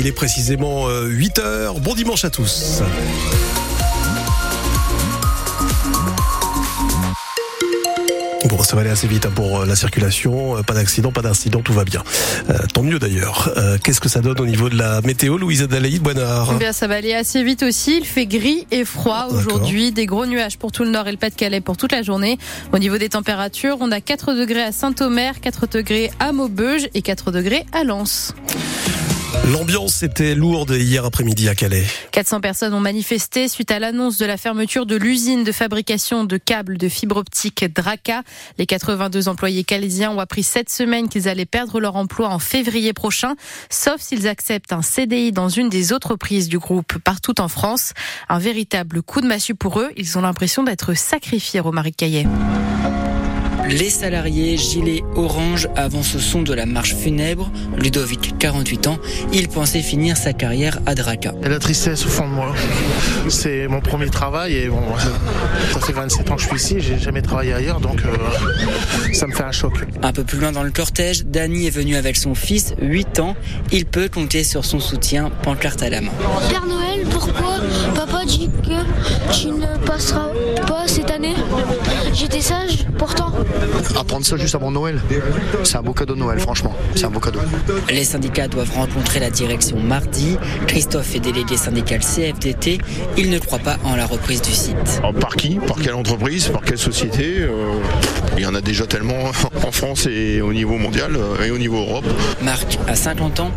Il est précisément 8 heures. Bon dimanche à tous. Bon, ça va aller assez vite hein, pour euh, la circulation. Euh, pas d'accident, pas d'incident, tout va bien. Euh, tant mieux d'ailleurs. Qu'est-ce que ça donne au niveau de la météo, Louise Adalaïde Boinard? Eh Bien, ça va aller assez vite aussi. Il fait gris et froid aujourd'hui. Des gros nuages pour tout le nord et le Pas-de-Calais pour toute la journée. Au niveau des températures, on a 4 degrés à Saint-Omer, 4 degrés à Maubeuge et 4 degrés à Lens. L'ambiance était lourde hier après-midi à Calais. 400 personnes ont manifesté suite à l'annonce de la fermeture de l'usine de fabrication de câbles de fibre optique Draca. Les 82 employés calaisiens ont appris cette semaine qu'ils allaient perdre leur emploi en février prochain, sauf s'ils acceptent un CDI dans une des autres prises du groupe partout en France. Un véritable coup de massue pour eux. Ils ont l'impression d'être sacrifiés, Romaric Caillet. Les salariés gilets orange avancent ce son de la marche funèbre. Ludovic, 48 ans, il pensait finir sa carrière à Draca. Et la tristesse au fond de moi. C'est mon premier travail et bon, ça fait 27 ans que je suis ici, j'ai jamais travaillé ailleurs donc euh, ça me fait un choc. Un peu plus loin dans le cortège, Dany est venu avec son fils, 8 ans. Il peut compter sur son soutien, pancarte à la main. Père Noël, pourquoi papa dit que tu ne passeras pas cette année? J'étais sage pourtant. Apprendre ça juste avant Noël, c'est un beau cadeau de Noël, franchement. C'est un beau cadeau. Les syndicats doivent rencontrer la direction mardi. Christophe est délégué syndical CFDT. Il ne croit pas en la reprise du site. par qui? Par quelle entreprise? Par quelle société? Euh, y en a déjà tellement en France et au niveau mondial euh, et au niveau Europe. Marc a 50 ans.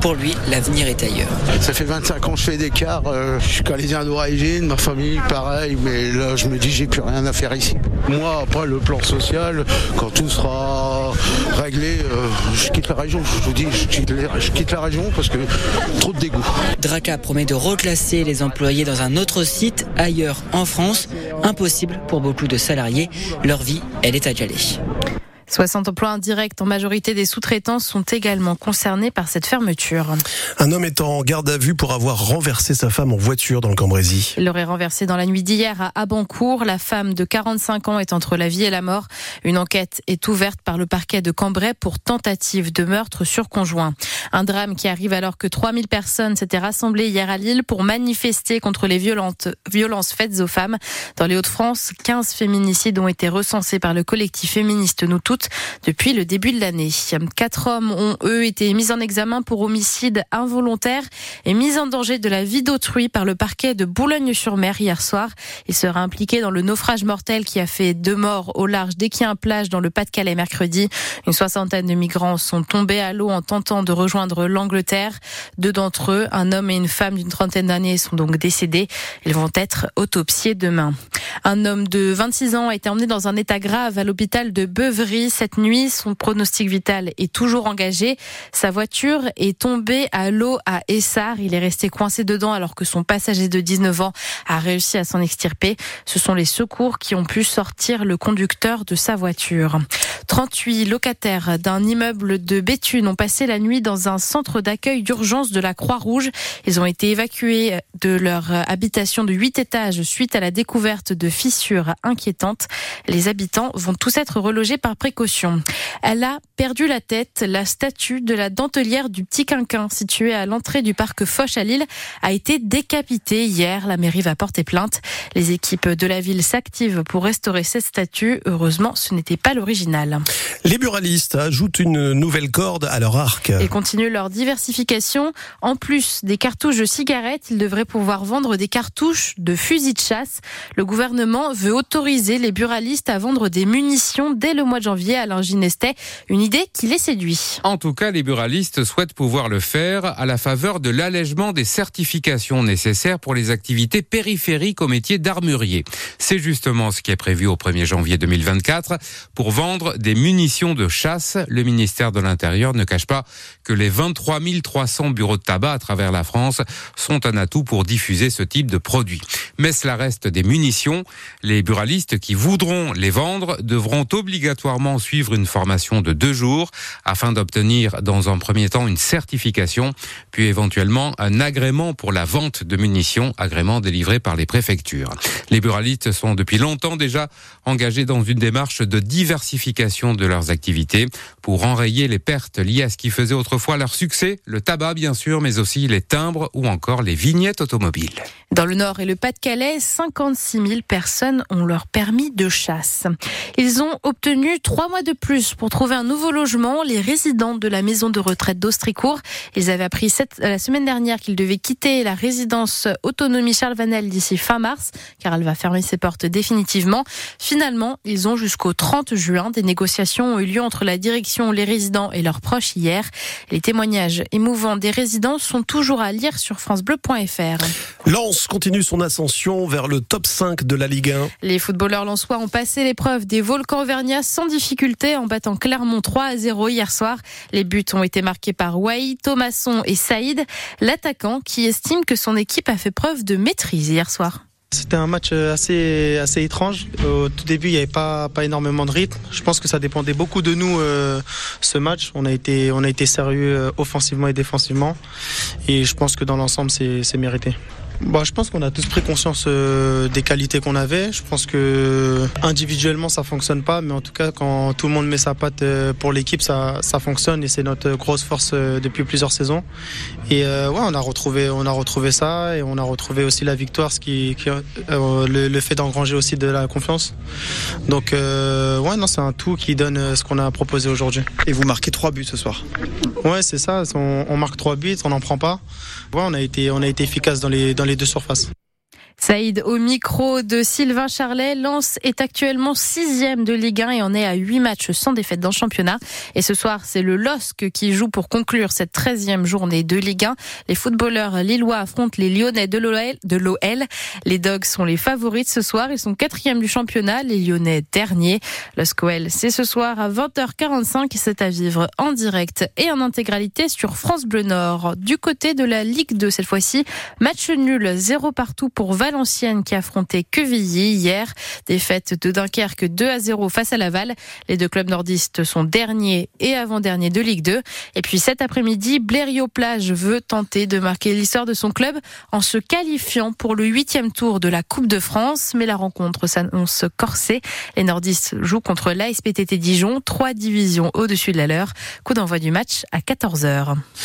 Pour lui, l'avenir est ailleurs. Ça fait 25 ans que je fais des cars. Euh, je suis calésien d'origine, ma famille pareil, mais là je me dis j'ai plus rien à faire ici. Moi, après le plan social, quand tout sera réglé, euh, je quitte la région. Je vous dis, je quitte, la région parce que trop de dégoût. Draca promet de reclasser les employés dans un autre site ailleurs en France. Impossible pour beaucoup de salariés. Leur vie, elle est à Calais. 60 emplois indirects, en majorité des sous-traitants, sont également concernés par cette fermeture. Un homme est en garde à vue pour avoir renversé sa femme en voiture dans le Cambrésis. Il l'aurait renversé dans la nuit d'hier à Abancourt. La femme de 45 ans est entre la vie et la mort. Une enquête est ouverte par le parquet de Cambrai pour tentative de meurtre sur conjoint. Un drame qui arrive alors que 3000 personnes s'étaient rassemblées hier à Lille pour manifester contre les violentes, violences faites aux femmes. Dans les Hauts-de-France, 15 féminicides ont été recensés par le collectif féministe Nous Toutes depuis le début de l'année. Quatre hommes ont, eux, été mis en examen pour homicide involontaire et mise en danger de la vie d'autrui par le parquet de Boulogne-sur-Mer hier soir. Il sera impliqué dans le naufrage mortel qui a fait deux morts au large un plage dans le Pas-de-Calais mercredi. Une soixantaine de migrants sont tombés à l'eau en tentant de rejoindre l'Angleterre. Deux d'entre eux, un homme et une femme d'une trentaine d'années, sont donc décédés. Ils vont être autopsiés demain. Un homme de 26 ans a été emmené dans un état grave à l'hôpital de Beuvry cette nuit. Son pronostic vital est toujours engagé. Sa voiture est tombée à l'eau à Essar. Il est resté coincé dedans alors que son passager de 19 ans a réussi à s'en extirper. Ce sont les secours qui ont pu sortir le conducteur de sa voiture. 38 locataires d'un immeuble de Béthune ont passé la nuit dans un centre d'accueil d'urgence de la Croix-Rouge. Ils ont été évacués de leur habitation de 8 étages suite à la découverte de fissures inquiétantes. Les habitants vont tous être relogés par précaution. Elle a perdu la tête. La statue de la dentelière du Petit Quinquin, située à l'entrée du parc Foch à Lille, a été décapitée hier. La mairie va porter plainte. Les équipes de la ville s'activent pour restaurer cette statue. Heureusement, ce n'était pas l'original. Les buralistes ajoutent une nouvelle corde à leur arc. Et continuent leur diversification. En plus des cartouches de cigarettes, ils devraient pouvoir vendre des cartouches de fusils de chasse. Le gouvernement veut autoriser les buralistes à vendre des munitions dès le mois de janvier. Alain Ginestet, une idée qui les séduit. En tout cas, les buralistes souhaitent pouvoir le faire à la faveur de l'allègement des certifications nécessaires pour les activités périphériques au métier d'armurier. C'est justement ce qui est prévu au 1er janvier 2024 pour vendre des munitions de chasse. Le ministère de l'Intérieur ne cache pas que les 23 300 bureaux de tabac à travers la France sont un atout pour diffuser ce type de produits. Mais cela reste des munitions. Les buralistes qui voudront les vendre devront obligatoirement suivre une formation de deux jours afin d'obtenir dans un premier temps une certification, puis éventuellement un agrément pour la vente de munitions, agrément délivré par les préfectures. Les buralistes sont depuis longtemps déjà engagés dans une démarche de diversification de leurs activités pour enrayer les pertes liées à ce qui faisait autrefois leur succès, le tabac bien sûr, mais aussi les timbres ou encore les vignettes automobiles. Dans le Nord et le Pas-de-Calais, 56 000 personnes ont leur permis de chasse. Ils ont obtenu trois mois de plus pour trouver un nouveau logement. Les résidents de la maison de retraite d'Austricourt, ils avaient appris cette, la semaine dernière qu'ils devaient quitter la résidence autonomie Charles Vanel d'ici fin mars, car elle va fermer ses portes définitivement. Finalement, ils ont jusqu'au 30 juin. Des négociations ont eu lieu entre la direction, les résidents et leurs proches hier. Les témoignages émouvants des résidents sont toujours à lire sur francebleu.fr. Lens continue son ascension vers le top 5 de la Ligue 1. Les footballeurs lensois ont passé l'épreuve des volcans Auvergnat sans difficulté en battant Clermont 3 à 0 hier soir. Les buts ont été marqués par Wai, Thomasson et Saïd, l'attaquant qui estime que son équipe a fait preuve de maîtrise hier soir. C'était un match assez, assez étrange. Au tout début, il n'y avait pas, énormément de rythme. Je pense que ça dépendait beaucoup de nous, euh, ce match. On a été, on a été sérieux euh, offensivement et défensivement. Et je pense que dans l'ensemble, c'est mérité. Bah, je pense qu'on a tous pris conscience euh, des qualités qu'on avait. Je pense que individuellement ça fonctionne pas, mais en tout cas quand tout le monde met sa patte euh, pour l'équipe, ça, ça fonctionne et c'est notre grosse force euh, depuis plusieurs saisons. Et ouais, on a retrouvé, on a retrouvé ça et on a retrouvé aussi la victoire, ce qui, qui le, le, fait d'engranger aussi de la confiance. Donc ouais, non, c'est un tout qui donne ce qu'on a proposé aujourd'hui. Et vous marquez trois buts ce soir. Ouais, c'est ça. On, on, marque trois buts, on n'en prend pas. Ouais, on a été, on a été efficace dans les dans les deux surfaces. Saïd au micro de Sylvain Charlet. Lens est actuellement sixième de Ligue 1 et en est à huit matchs sans défaite dans le championnat. Et ce soir, c'est le LOSC qui joue pour conclure cette treizième journée de Ligue 1. Les footballeurs lillois affrontent les Lyonnais de l'OL. Les Dogs sont les favoris ce soir. Ils sont quatrième du championnat. Les Lyonnais derniers. LOSC-OL, c'est ce soir à 20h45. C'est à vivre en direct et en intégralité sur France Bleu Nord. Du côté de la Ligue 2 cette fois-ci, match nul, zéro partout pour Val Valenciennes qui affrontait Quevilly hier. Défaite de Dunkerque 2 à 0 face à Laval. Les deux clubs nordistes sont derniers et avant-derniers de Ligue 2. Et puis cet après-midi, Blériot-Plage veut tenter de marquer l'histoire de son club en se qualifiant pour le huitième tour de la Coupe de France. Mais la rencontre s'annonce corsée. Les nordistes jouent contre l'ASPTT Dijon, trois divisions au-dessus de la leur. Coup d'envoi du match à 14h.